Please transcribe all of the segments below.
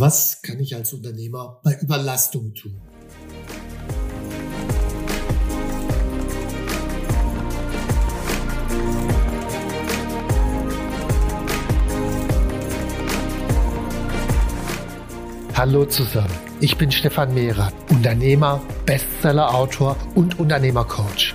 Was kann ich als Unternehmer bei Überlastung tun? Hallo zusammen, ich bin Stefan Mehrer, Unternehmer, Bestseller-Autor und Unternehmercoach.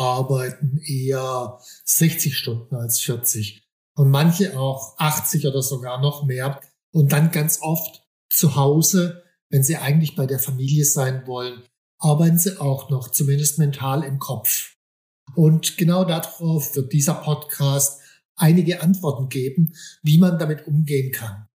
arbeiten eher 60 Stunden als 40 und manche auch 80 oder sogar noch mehr und dann ganz oft zu Hause, wenn sie eigentlich bei der Familie sein wollen, arbeiten sie auch noch, zumindest mental im Kopf. Und genau darauf wird dieser Podcast einige Antworten geben, wie man damit umgehen kann.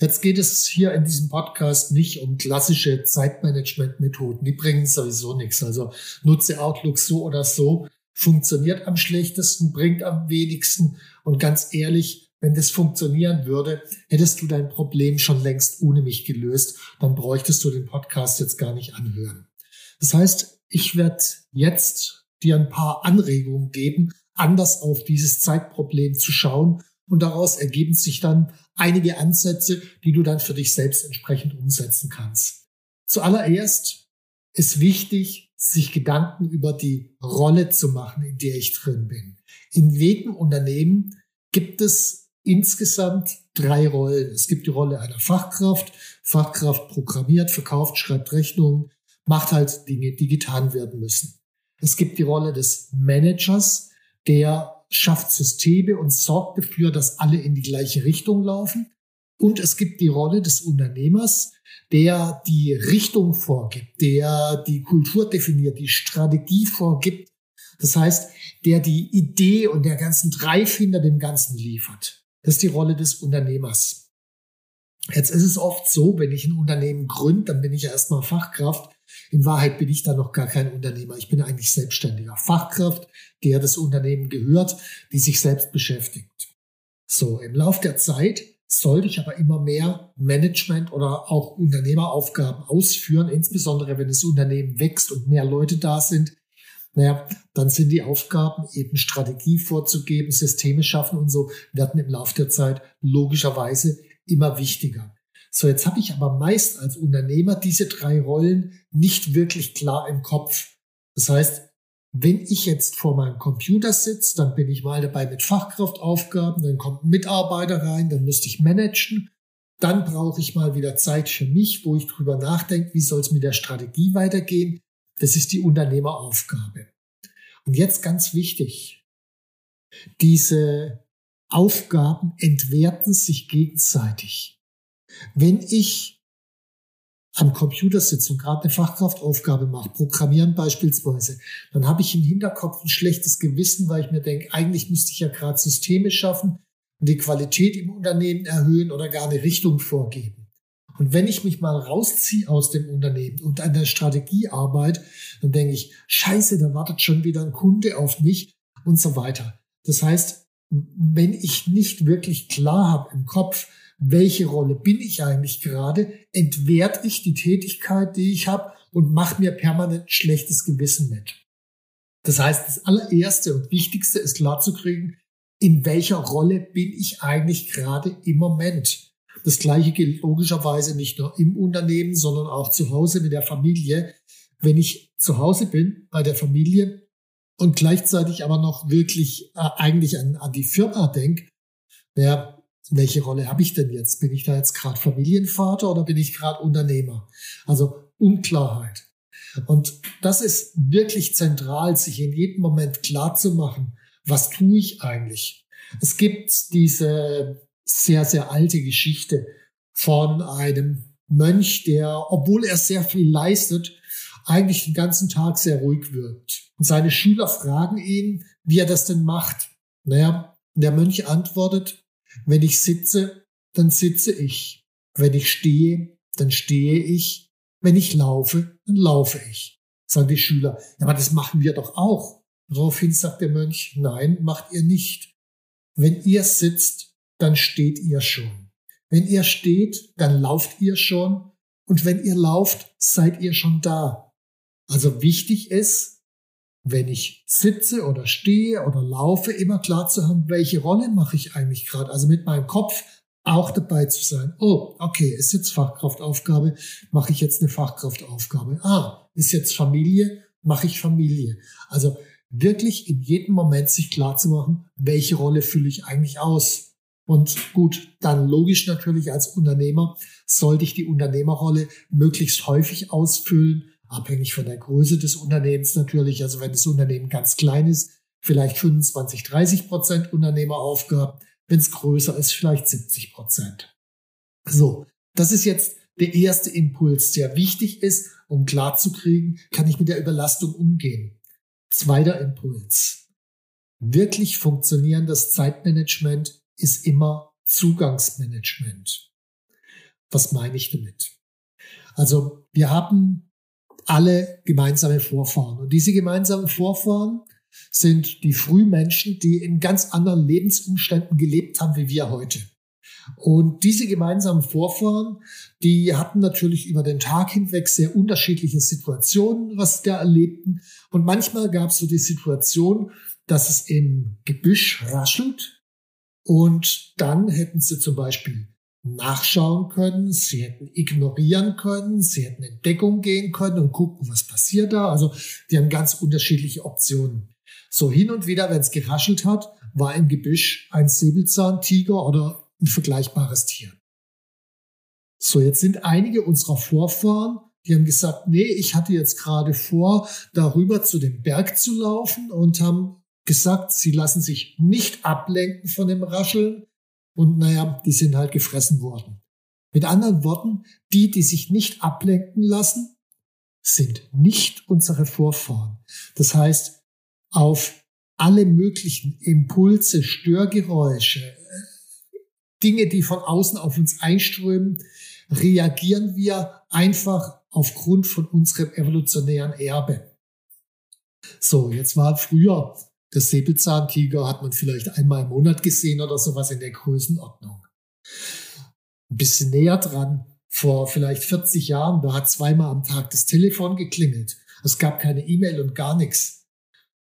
Jetzt geht es hier in diesem Podcast nicht um klassische Zeitmanagement-Methoden. Die bringen sowieso nichts. Also nutze Outlook so oder so. Funktioniert am schlechtesten, bringt am wenigsten. Und ganz ehrlich, wenn das funktionieren würde, hättest du dein Problem schon längst ohne mich gelöst. Dann bräuchtest du den Podcast jetzt gar nicht anhören. Das heißt, ich werde jetzt dir ein paar Anregungen geben, anders auf dieses Zeitproblem zu schauen und daraus ergeben sich dann einige Ansätze, die du dann für dich selbst entsprechend umsetzen kannst. Zuallererst ist wichtig, sich Gedanken über die Rolle zu machen, in der ich drin bin. In jedem Unternehmen gibt es insgesamt drei Rollen. Es gibt die Rolle einer Fachkraft. Fachkraft programmiert, verkauft, schreibt Rechnungen, macht halt Dinge, die getan werden müssen. Es gibt die Rolle des Managers, der schafft Systeme und sorgt dafür, dass alle in die gleiche Richtung laufen. Und es gibt die Rolle des Unternehmers, der die Richtung vorgibt, der die Kultur definiert, die Strategie vorgibt. Das heißt, der die Idee und der ganzen Drive hinter dem Ganzen liefert. Das ist die Rolle des Unternehmers. Jetzt ist es oft so, wenn ich ein Unternehmen gründe, dann bin ich ja erstmal Fachkraft. In Wahrheit bin ich da noch gar kein Unternehmer. Ich bin eigentlich selbstständiger Fachkraft, der das Unternehmen gehört, die sich selbst beschäftigt. So, im Lauf der Zeit sollte ich aber immer mehr Management oder auch Unternehmeraufgaben ausführen, insbesondere wenn das Unternehmen wächst und mehr Leute da sind. Naja, dann sind die Aufgaben eben Strategie vorzugeben, Systeme schaffen und so werden im Lauf der Zeit logischerweise immer wichtiger. So, jetzt habe ich aber meist als Unternehmer diese drei Rollen nicht wirklich klar im Kopf. Das heißt, wenn ich jetzt vor meinem Computer sitze, dann bin ich mal dabei mit Fachkraftaufgaben, dann kommt ein Mitarbeiter rein, dann müsste ich managen. Dann brauche ich mal wieder Zeit für mich, wo ich drüber nachdenke, wie soll es mit der Strategie weitergehen. Das ist die Unternehmeraufgabe. Und jetzt ganz wichtig, diese Aufgaben entwerten sich gegenseitig. Wenn ich am Computer sitze und gerade eine Fachkraftaufgabe mache, Programmieren beispielsweise, dann habe ich im Hinterkopf ein schlechtes Gewissen, weil ich mir denke, eigentlich müsste ich ja gerade Systeme schaffen und die Qualität im Unternehmen erhöhen oder gar eine Richtung vorgeben. Und wenn ich mich mal rausziehe aus dem Unternehmen und an der Strategie arbeite, dann denke ich, scheiße, da wartet schon wieder ein Kunde auf mich und so weiter. Das heißt, wenn ich nicht wirklich klar habe im Kopf, welche Rolle bin ich eigentlich gerade, entwerte ich die Tätigkeit, die ich habe und mache mir permanent schlechtes Gewissen mit. Das heißt, das allererste und wichtigste ist klarzukriegen, in welcher Rolle bin ich eigentlich gerade im Moment. Das gleiche gilt logischerweise nicht nur im Unternehmen, sondern auch zu Hause mit der Familie. Wenn ich zu Hause bin bei der Familie und gleichzeitig aber noch wirklich äh, eigentlich an, an die Firma denke, ja, welche Rolle habe ich denn jetzt? Bin ich da jetzt gerade Familienvater oder bin ich gerade Unternehmer? Also Unklarheit. Und das ist wirklich zentral, sich in jedem Moment klar zu machen, was tue ich eigentlich? Es gibt diese sehr, sehr alte Geschichte von einem Mönch, der, obwohl er sehr viel leistet, eigentlich den ganzen Tag sehr ruhig wirkt. Und seine Schüler fragen ihn, wie er das denn macht. Naja, der Mönch antwortet, wenn ich sitze, dann sitze ich. Wenn ich stehe, dann stehe ich. Wenn ich laufe, dann laufe ich. Sagen die Schüler, ja, aber das machen wir doch auch. Daraufhin sagt der Mönch, nein, macht ihr nicht. Wenn ihr sitzt, dann steht ihr schon. Wenn ihr steht, dann lauft ihr schon. Und wenn ihr lauft, seid ihr schon da. Also wichtig ist, wenn ich sitze oder stehe oder laufe, immer klar zu haben, welche Rolle mache ich eigentlich gerade. Also mit meinem Kopf auch dabei zu sein. Oh, okay, ist jetzt Fachkraftaufgabe, mache ich jetzt eine Fachkraftaufgabe. Ah, ist jetzt Familie, mache ich Familie. Also wirklich in jedem Moment sich klar zu machen, welche Rolle fülle ich eigentlich aus. Und gut, dann logisch natürlich als Unternehmer sollte ich die Unternehmerrolle möglichst häufig ausfüllen, abhängig von der Größe des Unternehmens natürlich. Also wenn das Unternehmen ganz klein ist, vielleicht 25, 30 Prozent Unternehmeraufgaben. Wenn es größer ist, vielleicht 70 Prozent. So, das ist jetzt der erste Impuls, der wichtig ist, um klarzukriegen, kann ich mit der Überlastung umgehen. Zweiter Impuls. Wirklich funktionierendes Zeitmanagement ist immer Zugangsmanagement. Was meine ich damit? Also wir haben alle gemeinsame Vorfahren. Und diese gemeinsamen Vorfahren sind die Frühmenschen, die in ganz anderen Lebensumständen gelebt haben wie wir heute. Und diese gemeinsamen Vorfahren, die hatten natürlich über den Tag hinweg sehr unterschiedliche Situationen, was sie da erlebten. Und manchmal gab es so die Situation, dass es im Gebüsch raschelt. Und dann hätten sie zum Beispiel nachschauen können, sie hätten ignorieren können, sie hätten in Deckung gehen können und gucken, was passiert da. Also die haben ganz unterschiedliche Optionen. So hin und wieder, wenn es geraschelt hat, war im Gebüsch ein Säbelzahntiger oder ein vergleichbares Tier. So, jetzt sind einige unserer Vorfahren, die haben gesagt, nee, ich hatte jetzt gerade vor, darüber zu dem Berg zu laufen und haben gesagt, sie lassen sich nicht ablenken von dem Rascheln, und naja, die sind halt gefressen worden. Mit anderen Worten, die, die sich nicht ablenken lassen, sind nicht unsere Vorfahren. Das heißt, auf alle möglichen Impulse, Störgeräusche, Dinge, die von außen auf uns einströmen, reagieren wir einfach aufgrund von unserem evolutionären Erbe. So, jetzt war früher das Säbelzahntiger hat man vielleicht einmal im Monat gesehen oder sowas in der Größenordnung. Ein bisschen näher dran, vor vielleicht 40 Jahren, da hat zweimal am Tag das Telefon geklingelt. Es gab keine E-Mail und gar nichts.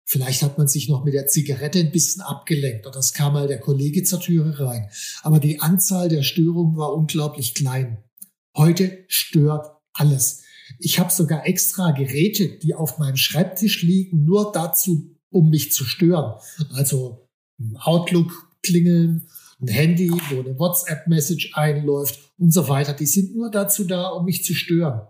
Vielleicht hat man sich noch mit der Zigarette ein bisschen abgelenkt oder es kam mal der Kollege zur Türe rein. Aber die Anzahl der Störungen war unglaublich klein. Heute stört alles. Ich habe sogar extra Geräte, die auf meinem Schreibtisch liegen, nur dazu um mich zu stören. Also ein Outlook klingeln, ein Handy, wo eine WhatsApp-Message einläuft und so weiter. Die sind nur dazu da, um mich zu stören.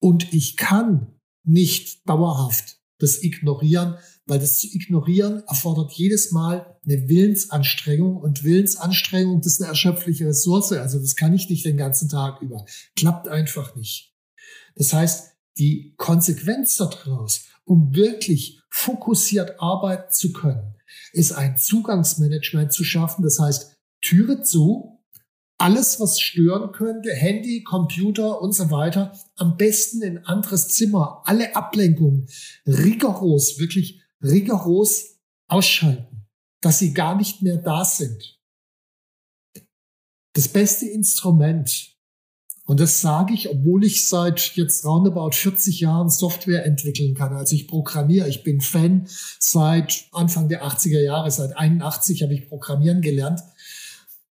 Und ich kann nicht dauerhaft das ignorieren, weil das zu ignorieren erfordert jedes Mal eine Willensanstrengung und Willensanstrengung, das ist eine erschöpfliche Ressource. Also das kann ich nicht den ganzen Tag über. Klappt einfach nicht. Das heißt, die Konsequenz daraus, um wirklich fokussiert arbeiten zu können, ist ein Zugangsmanagement zu schaffen. Das heißt, Türe zu, alles, was stören könnte, Handy, Computer und so weiter, am besten in anderes Zimmer, alle Ablenkungen rigoros, wirklich rigoros ausschalten, dass sie gar nicht mehr da sind. Das beste Instrument, und das sage ich, obwohl ich seit jetzt roundabout 40 Jahren Software entwickeln kann. Also ich programmiere, ich bin Fan seit Anfang der 80er Jahre, seit 81 habe ich Programmieren gelernt.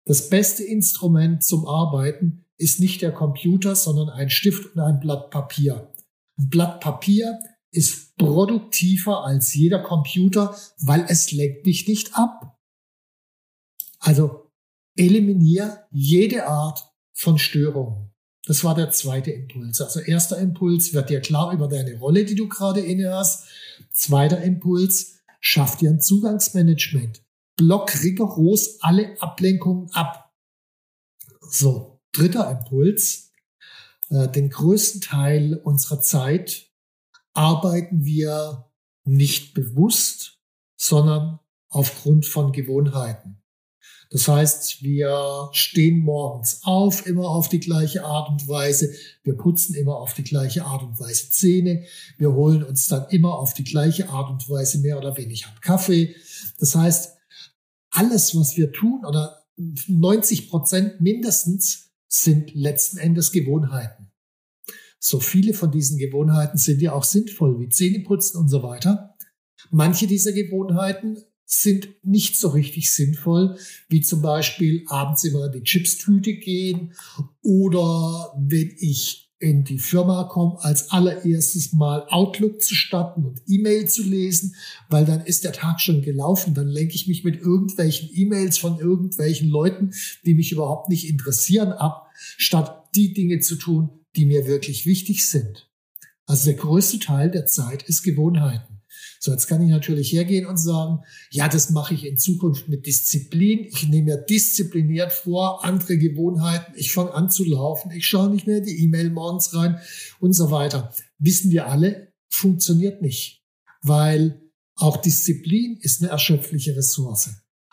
Das beste Instrument zum Arbeiten ist nicht der Computer, sondern ein Stift und ein Blatt Papier. Ein Blatt Papier ist produktiver als jeder Computer, weil es lenkt dich nicht ab. Also eliminiere jede Art von Störungen. Das war der zweite Impuls. Also erster Impuls, wird dir klar über deine Rolle, die du gerade inne hast. Zweiter Impuls, schaff dir ein Zugangsmanagement. Block rigoros alle Ablenkungen ab. So, dritter Impuls. Äh, den größten Teil unserer Zeit arbeiten wir nicht bewusst, sondern aufgrund von Gewohnheiten. Das heißt, wir stehen morgens auf, immer auf die gleiche Art und Weise. Wir putzen immer auf die gleiche Art und Weise Zähne. Wir holen uns dann immer auf die gleiche Art und Weise mehr oder weniger Kaffee. Das heißt, alles, was wir tun oder 90 Prozent mindestens sind letzten Endes Gewohnheiten. So viele von diesen Gewohnheiten sind ja auch sinnvoll, wie Zähneputzen und so weiter. Manche dieser Gewohnheiten sind nicht so richtig sinnvoll, wie zum Beispiel abends immer in die Chipstüte gehen oder wenn ich in die Firma komme, als allererstes mal Outlook zu starten und E-Mail zu lesen, weil dann ist der Tag schon gelaufen. Dann lenke ich mich mit irgendwelchen E-Mails von irgendwelchen Leuten, die mich überhaupt nicht interessieren, ab, statt die Dinge zu tun, die mir wirklich wichtig sind. Also der größte Teil der Zeit ist Gewohnheiten. So, jetzt kann ich natürlich hergehen und sagen, ja, das mache ich in Zukunft mit Disziplin. Ich nehme mir diszipliniert vor, andere Gewohnheiten. Ich fange an zu laufen. Ich schaue nicht mehr die E-Mail morgens rein und so weiter. Wissen wir alle, funktioniert nicht, weil auch Disziplin ist eine erschöpfliche Ressource.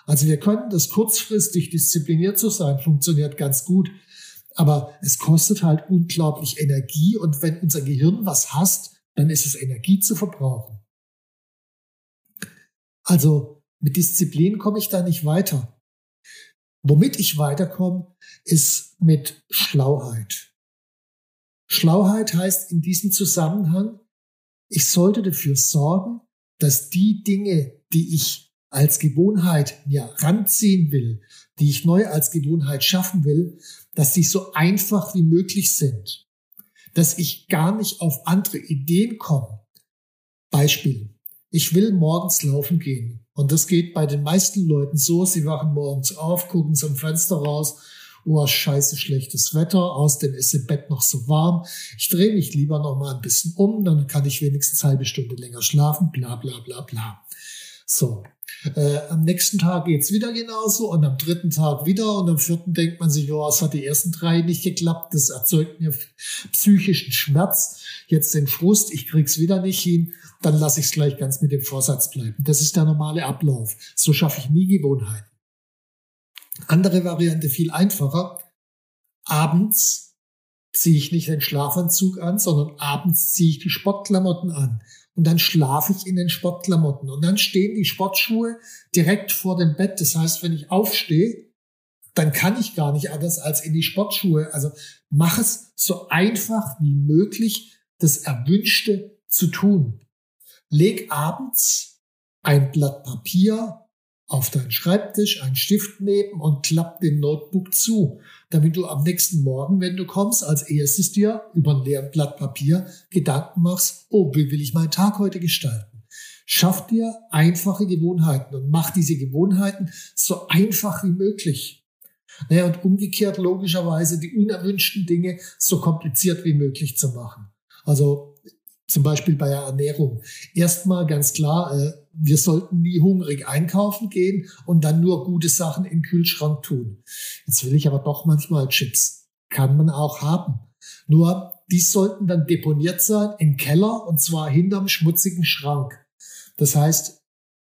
Also wir können das kurzfristig diszipliniert zu sein, funktioniert ganz gut. Aber es kostet halt unglaublich Energie und wenn unser Gehirn was hasst, dann ist es Energie zu verbrauchen. Also mit Disziplin komme ich da nicht weiter. Womit ich weiterkomme, ist mit Schlauheit. Schlauheit heißt in diesem Zusammenhang, ich sollte dafür sorgen, dass die Dinge, die ich als Gewohnheit mir ranziehen will, die ich neu als Gewohnheit schaffen will, dass sie so einfach wie möglich sind. Dass ich gar nicht auf andere Ideen komme. Beispiel ich will morgens laufen gehen. Und das geht bei den meisten Leuten so, sie wachen morgens auf, gucken zum Fenster raus, oh, scheiße, schlechtes Wetter, außerdem ist im Bett noch so warm. Ich drehe mich lieber noch mal ein bisschen um, dann kann ich wenigstens halbe Stunde länger schlafen, bla bla bla bla. So, äh, am nächsten Tag geht's wieder genauso und am dritten Tag wieder und am vierten denkt man sich, oh, es hat die ersten drei nicht geklappt, das erzeugt mir psychischen Schmerz, jetzt den Frust, ich krieg's wieder nicht hin, dann lasse ich es gleich ganz mit dem Vorsatz bleiben. Das ist der normale Ablauf. So schaffe ich nie Gewohnheiten. Andere Variante viel einfacher. Abends ziehe ich nicht den Schlafanzug an, sondern abends ziehe ich die Sportklamotten an und dann schlafe ich in den Sportklamotten. Und dann stehen die Sportschuhe direkt vor dem Bett. Das heißt, wenn ich aufstehe, dann kann ich gar nicht anders als in die Sportschuhe. Also mach es so einfach wie möglich, das Erwünschte zu tun. Leg abends ein Blatt Papier auf deinen Schreibtisch, einen Stift neben und klapp den Notebook zu, damit du am nächsten Morgen, wenn du kommst, als erstes dir über ein leeren Blatt Papier Gedanken machst, oh, wie will ich meinen Tag heute gestalten? Schaff dir einfache Gewohnheiten und mach diese Gewohnheiten so einfach wie möglich. Naja, und umgekehrt logischerweise die unerwünschten Dinge so kompliziert wie möglich zu machen. Also zum Beispiel bei der Ernährung. Erstmal ganz klar, äh, wir sollten nie hungrig einkaufen gehen und dann nur gute Sachen den Kühlschrank tun. Jetzt will ich aber doch manchmal Chips. Kann man auch haben. Nur, die sollten dann deponiert sein im Keller und zwar hinterm schmutzigen Schrank. Das heißt,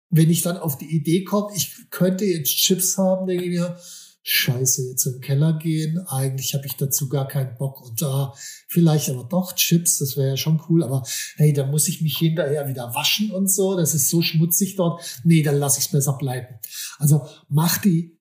wenn ich dann auf die Idee komme, ich könnte jetzt Chips haben, denke ich mir, Scheiße, jetzt im Keller gehen. Eigentlich habe ich dazu gar keinen Bock. Und da vielleicht aber doch Chips, das wäre ja schon cool. Aber hey, da muss ich mich hinterher wieder waschen und so. Das ist so schmutzig dort. Nee, dann lasse ich es besser bleiben. Also mach die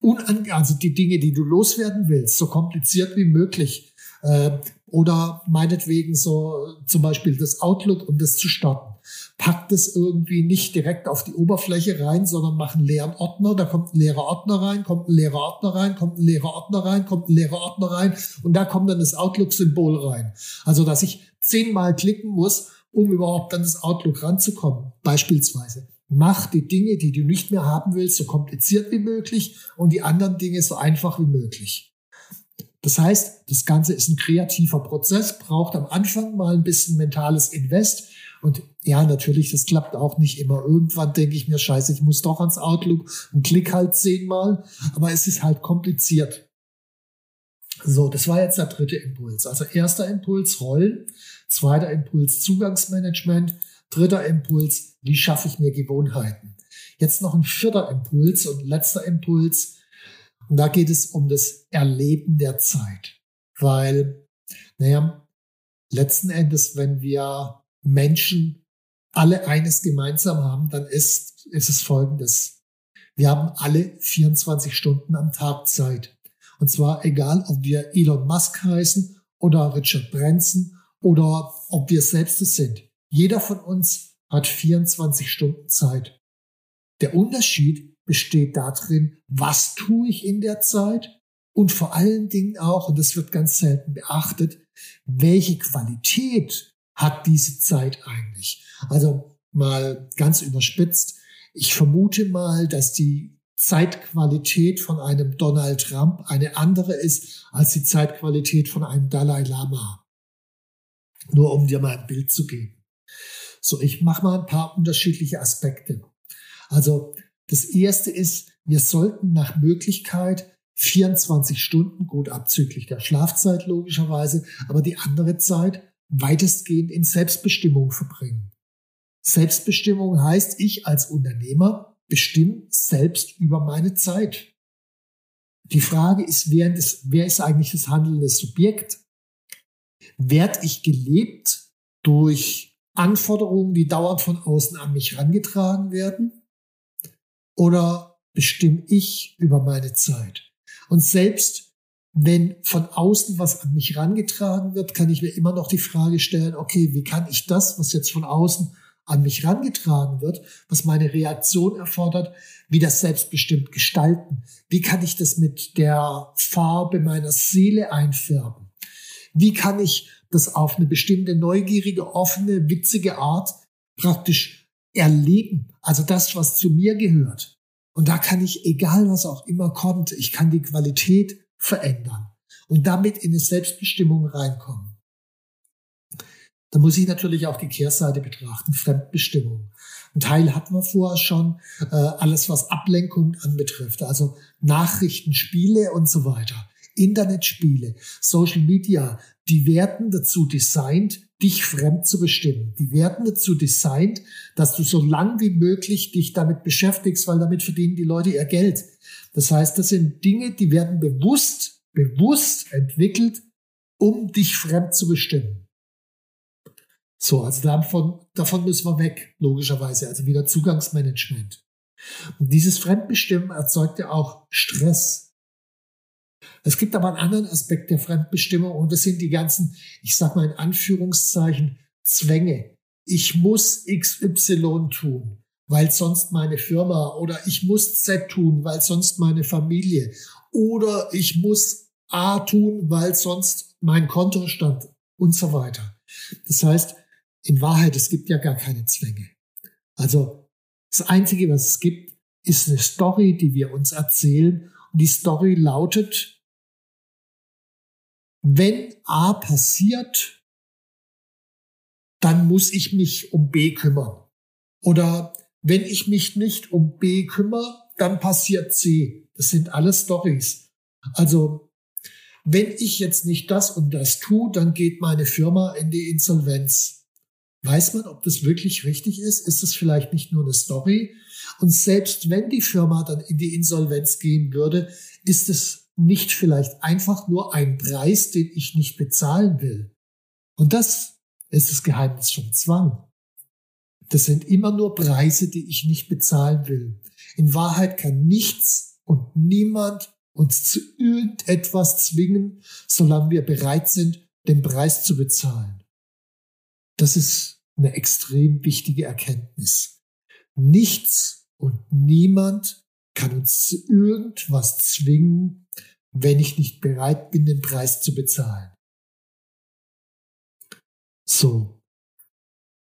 unan also die Dinge, die du loswerden willst, so kompliziert wie möglich. Äh, oder meinetwegen so zum Beispiel das Outlook, um das zu starten packt es irgendwie nicht direkt auf die Oberfläche rein, sondern mach einen leeren Ordner, da kommt ein leerer Ordner rein, kommt ein leerer Ordner rein, kommt ein leerer Ordner rein, kommt ein leerer Ordner rein und da kommt dann das Outlook-Symbol rein. Also, dass ich zehnmal klicken muss, um überhaupt an das Outlook ranzukommen, beispielsweise. Mach die Dinge, die du nicht mehr haben willst, so kompliziert wie möglich und die anderen Dinge so einfach wie möglich. Das heißt, das Ganze ist ein kreativer Prozess, braucht am Anfang mal ein bisschen mentales Invest. Und ja, natürlich, das klappt auch nicht immer. Irgendwann denke ich mir, scheiße, ich muss doch ans Outlook und klick halt zehnmal. Aber es ist halt kompliziert. So, das war jetzt der dritte Impuls. Also erster Impuls Rollen, zweiter Impuls Zugangsmanagement, dritter Impuls, wie schaffe ich mir Gewohnheiten. Jetzt noch ein vierter Impuls und letzter Impuls, und da geht es um das Erleben der Zeit. Weil, naja, letzten Endes, wenn wir Menschen alle eines gemeinsam haben, dann ist, ist es folgendes. Wir haben alle 24 Stunden am Tag Zeit. Und zwar egal, ob wir Elon Musk heißen oder Richard Branson oder ob wir selbst es sind. Jeder von uns hat 24 Stunden Zeit. Der Unterschied besteht darin, was tue ich in der Zeit und vor allen Dingen auch, und das wird ganz selten beachtet, welche Qualität hat diese Zeit eigentlich? Also mal ganz überspitzt. Ich vermute mal, dass die Zeitqualität von einem Donald Trump eine andere ist als die Zeitqualität von einem Dalai Lama. Nur um dir mal ein Bild zu geben. So, ich mache mal ein paar unterschiedliche Aspekte. Also das erste ist, wir sollten nach Möglichkeit 24 Stunden, gut abzüglich der Schlafzeit logischerweise, aber die andere Zeit weitestgehend in Selbstbestimmung verbringen. Selbstbestimmung heißt, ich als Unternehmer bestimme selbst über meine Zeit. Die Frage ist, wer ist, wer ist eigentlich das handelnde Subjekt? Werd ich gelebt durch Anforderungen, die dauernd von außen an mich herangetragen werden? oder bestimme ich über meine Zeit? Und selbst wenn von außen was an mich rangetragen wird, kann ich mir immer noch die Frage stellen, okay, wie kann ich das, was jetzt von außen an mich rangetragen wird, was meine Reaktion erfordert, wieder selbstbestimmt gestalten? Wie kann ich das mit der Farbe meiner Seele einfärben? Wie kann ich das auf eine bestimmte neugierige, offene, witzige Art praktisch erleben. Also das, was zu mir gehört. Und da kann ich, egal was auch immer kommt, ich kann die Qualität verändern und damit in eine Selbstbestimmung reinkommen. Da muss ich natürlich auch die Kehrseite betrachten, Fremdbestimmung. Ein Teil hatten wir vorher schon, äh, alles was Ablenkung anbetrifft, also Nachrichten, Spiele und so weiter. Internetspiele, Social Media, die werden dazu designt, dich fremd zu bestimmen. Die werden dazu designt, dass du so lang wie möglich dich damit beschäftigst, weil damit verdienen die Leute ihr Geld. Das heißt, das sind Dinge, die werden bewusst, bewusst entwickelt, um dich fremd zu bestimmen. So, also davon, davon müssen wir weg, logischerweise. Also wieder Zugangsmanagement. Und dieses Fremdbestimmen erzeugt ja auch Stress. Es gibt aber einen anderen Aspekt der Fremdbestimmung und das sind die ganzen, ich sag mal in Anführungszeichen, Zwänge. Ich muss XY tun, weil sonst meine Firma oder ich muss Z tun, weil sonst meine Familie oder ich muss A tun, weil sonst mein Kontostand und so weiter. Das heißt, in Wahrheit, es gibt ja gar keine Zwänge. Also das Einzige, was es gibt, ist eine Story, die wir uns erzählen. Und die Story lautet, wenn A passiert, dann muss ich mich um B kümmern. Oder wenn ich mich nicht um B kümmere, dann passiert C. Das sind alles Stories. Also, wenn ich jetzt nicht das und das tue, dann geht meine Firma in die Insolvenz. Weiß man, ob das wirklich richtig ist? Ist es vielleicht nicht nur eine Story? Und selbst wenn die Firma dann in die Insolvenz gehen würde, ist es nicht vielleicht einfach nur ein Preis, den ich nicht bezahlen will. Und das ist das Geheimnis vom Zwang. Das sind immer nur Preise, die ich nicht bezahlen will. In Wahrheit kann nichts und niemand uns zu irgendetwas zwingen, solange wir bereit sind, den Preis zu bezahlen. Das ist eine extrem wichtige Erkenntnis. Nichts und niemand kann uns zu irgendwas zwingen, wenn ich nicht bereit bin, den Preis zu bezahlen. So.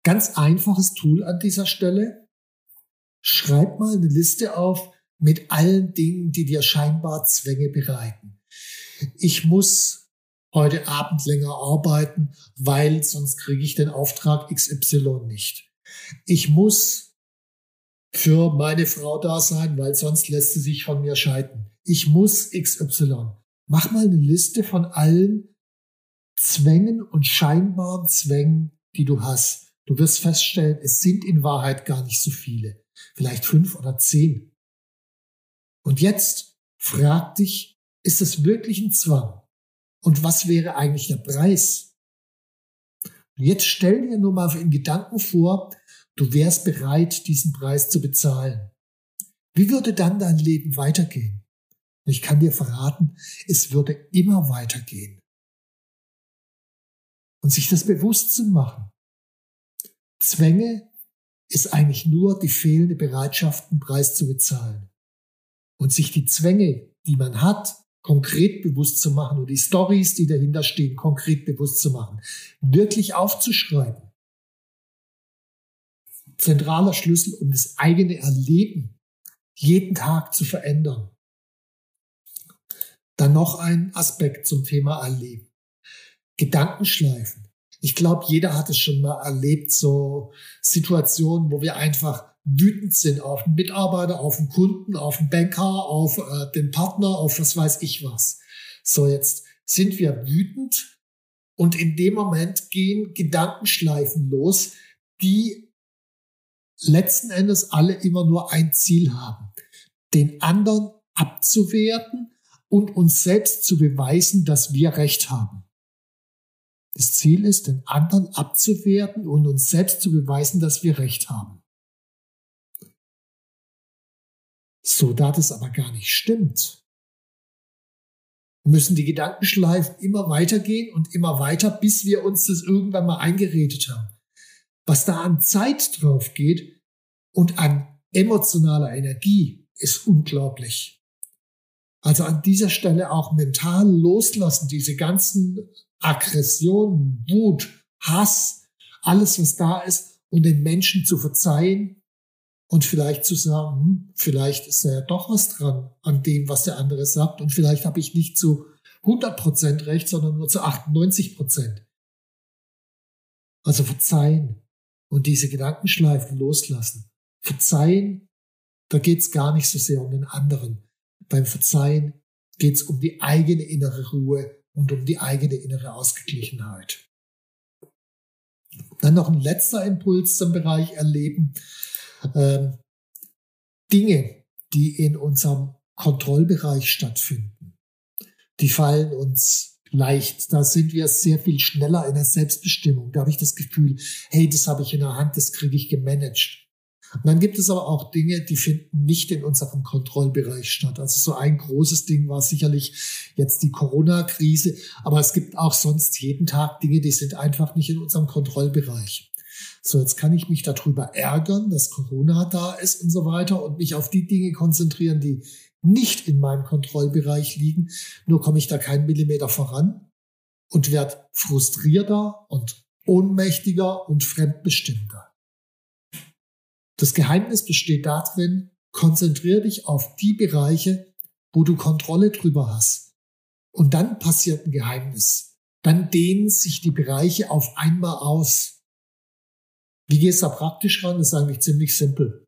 Ganz einfaches Tool an dieser Stelle. Schreib mal eine Liste auf mit allen Dingen, die dir scheinbar Zwänge bereiten. Ich muss heute Abend länger arbeiten, weil sonst kriege ich den Auftrag XY nicht. Ich muss für meine Frau da sein, weil sonst lässt sie sich von mir scheiden. Ich muss XY. Mach mal eine Liste von allen Zwängen und scheinbaren Zwängen, die du hast. Du wirst feststellen, es sind in Wahrheit gar nicht so viele. Vielleicht fünf oder zehn. Und jetzt frag dich, ist es wirklich ein Zwang? Und was wäre eigentlich der Preis? Jetzt stell dir nur mal in Gedanken vor, du wärst bereit, diesen Preis zu bezahlen. Wie würde dann dein Leben weitergehen? Ich kann dir verraten, es würde immer weitergehen. Und sich das bewusst zu machen. Zwänge ist eigentlich nur die fehlende Bereitschaft, einen Preis zu bezahlen. Und sich die Zwänge, die man hat, konkret bewusst zu machen und die Stories, die dahinter stehen, konkret bewusst zu machen. Wirklich aufzuschreiben. Zentraler Schlüssel, um das eigene Erleben jeden Tag zu verändern. Dann noch ein Aspekt zum Thema Erleben. Gedankenschleifen. Ich glaube, jeder hat es schon mal erlebt, so Situationen, wo wir einfach wütend sind auf den Mitarbeiter, auf den Kunden, auf den Banker, auf äh, den Partner, auf was weiß ich was. So, jetzt sind wir wütend und in dem Moment gehen Gedankenschleifen los, die letzten Endes alle immer nur ein Ziel haben, den anderen abzuwerten und uns selbst zu beweisen, dass wir Recht haben. Das Ziel ist, den anderen abzuwerten und uns selbst zu beweisen, dass wir Recht haben. So, da das aber gar nicht stimmt, müssen die Gedankenschleifen immer weitergehen und immer weiter, bis wir uns das irgendwann mal eingeredet haben. Was da an Zeit drauf geht und an emotionaler Energie ist unglaublich. Also an dieser Stelle auch mental loslassen, diese ganzen Aggressionen, Wut, Hass, alles, was da ist, und den Menschen zu verzeihen und vielleicht zu sagen, hm, vielleicht ist da ja doch was dran an dem, was der andere sagt und vielleicht habe ich nicht zu 100 Prozent recht, sondern nur zu 98 Prozent. Also verzeihen und diese Gedankenschleifen loslassen. Verzeihen, da geht es gar nicht so sehr um den anderen beim Verzeihen geht es um die eigene innere Ruhe und um die eigene innere Ausgeglichenheit. Dann noch ein letzter Impuls zum Bereich Erleben. Ähm, Dinge, die in unserem Kontrollbereich stattfinden, die fallen uns leicht. Da sind wir sehr viel schneller in der Selbstbestimmung. Da habe ich das Gefühl, hey, das habe ich in der Hand, das kriege ich gemanagt. Und dann gibt es aber auch Dinge, die finden nicht in unserem Kontrollbereich statt. Also so ein großes Ding war sicherlich jetzt die Corona-Krise, aber es gibt auch sonst jeden Tag Dinge, die sind einfach nicht in unserem Kontrollbereich. So, jetzt kann ich mich darüber ärgern, dass Corona da ist und so weiter und mich auf die Dinge konzentrieren, die nicht in meinem Kontrollbereich liegen. Nur komme ich da keinen Millimeter voran und werde frustrierter und ohnmächtiger und fremdbestimmter. Das Geheimnis besteht darin, konzentriere dich auf die Bereiche, wo du Kontrolle drüber hast. Und dann passiert ein Geheimnis. Dann dehnen sich die Bereiche auf einmal aus. Wie gehst du da praktisch ran? Das ist eigentlich ziemlich simpel.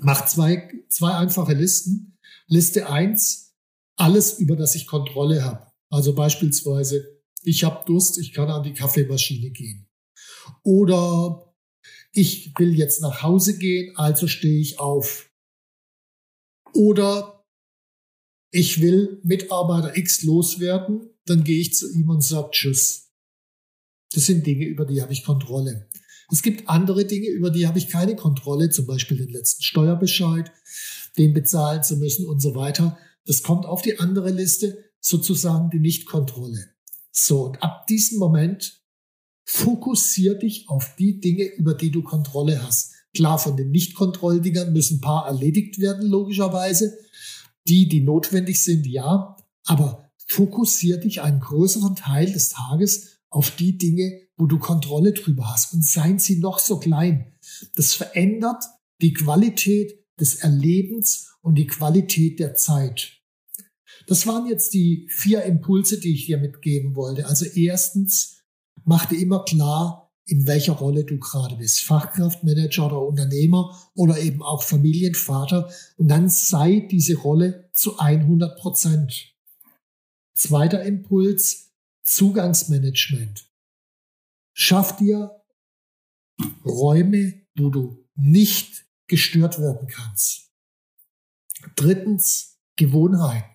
Mach zwei, zwei einfache Listen. Liste eins: alles, über das ich Kontrolle habe. Also beispielsweise, ich habe Durst, ich kann an die Kaffeemaschine gehen. Oder ich will jetzt nach Hause gehen, also stehe ich auf. Oder ich will Mitarbeiter X loswerden, dann gehe ich zu ihm und sage Tschüss. Das sind Dinge, über die habe ich Kontrolle. Es gibt andere Dinge, über die habe ich keine Kontrolle, zum Beispiel den letzten Steuerbescheid, den bezahlen zu müssen und so weiter. Das kommt auf die andere Liste, sozusagen die Nichtkontrolle. So, und ab diesem Moment Fokussier dich auf die Dinge, über die du Kontrolle hast. Klar, von den Nicht-Kontrolldingern müssen ein paar erledigt werden, logischerweise. Die, die notwendig sind, ja. Aber fokussier dich einen größeren Teil des Tages auf die Dinge, wo du Kontrolle drüber hast. Und seien sie noch so klein. Das verändert die Qualität des Erlebens und die Qualität der Zeit. Das waren jetzt die vier Impulse, die ich dir mitgeben wollte. Also erstens, mach dir immer klar, in welcher Rolle du gerade bist. Fachkraft, Manager oder Unternehmer oder eben auch Familienvater. Und dann sei diese Rolle zu 100 Prozent. Zweiter Impuls, Zugangsmanagement. Schaff dir Räume, wo du nicht gestört werden kannst. Drittens, Gewohnheiten.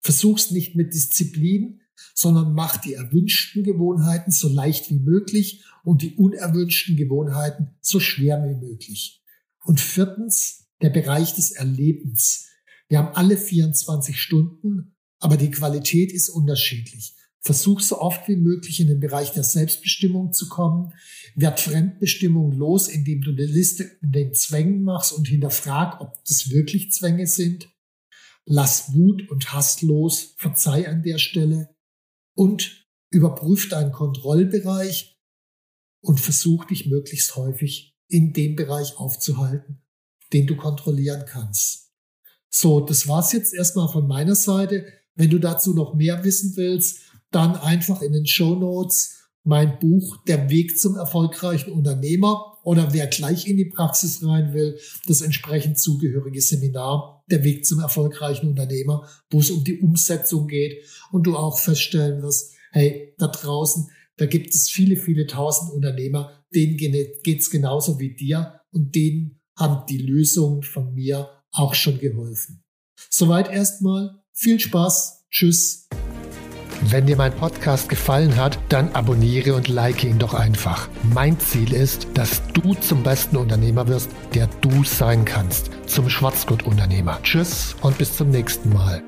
Versuch's nicht mit Disziplin, sondern mach die erwünschten Gewohnheiten so leicht wie möglich und die unerwünschten Gewohnheiten so schwer wie möglich. Und viertens, der Bereich des Erlebens. Wir haben alle 24 Stunden, aber die Qualität ist unterschiedlich. Versuch so oft wie möglich in den Bereich der Selbstbestimmung zu kommen. Werd Fremdbestimmung los, indem du eine Liste mit den Zwängen machst und hinterfrag, ob das wirklich Zwänge sind. Lass Wut und Hass los, verzeih an der Stelle und überprüf deinen Kontrollbereich und versuch dich möglichst häufig in dem Bereich aufzuhalten, den du kontrollieren kannst. So, das war's jetzt erstmal von meiner Seite. Wenn du dazu noch mehr wissen willst, dann einfach in den Show Notes mein Buch Der Weg zum erfolgreichen Unternehmer oder wer gleich in die Praxis rein will, das entsprechend zugehörige Seminar Der Weg zum erfolgreichen Unternehmer, wo es um die Umsetzung geht und du auch feststellen wirst, hey, da draußen, da gibt es viele, viele tausend Unternehmer, denen geht's genauso wie dir und denen haben die Lösungen von mir auch schon geholfen. Soweit erstmal. Viel Spaß. Tschüss. Wenn dir mein Podcast gefallen hat, dann abonniere und like ihn doch einfach. Mein Ziel ist, dass du zum besten Unternehmer wirst, der du sein kannst. Zum Schwarzgurt-Unternehmer. Tschüss und bis zum nächsten Mal.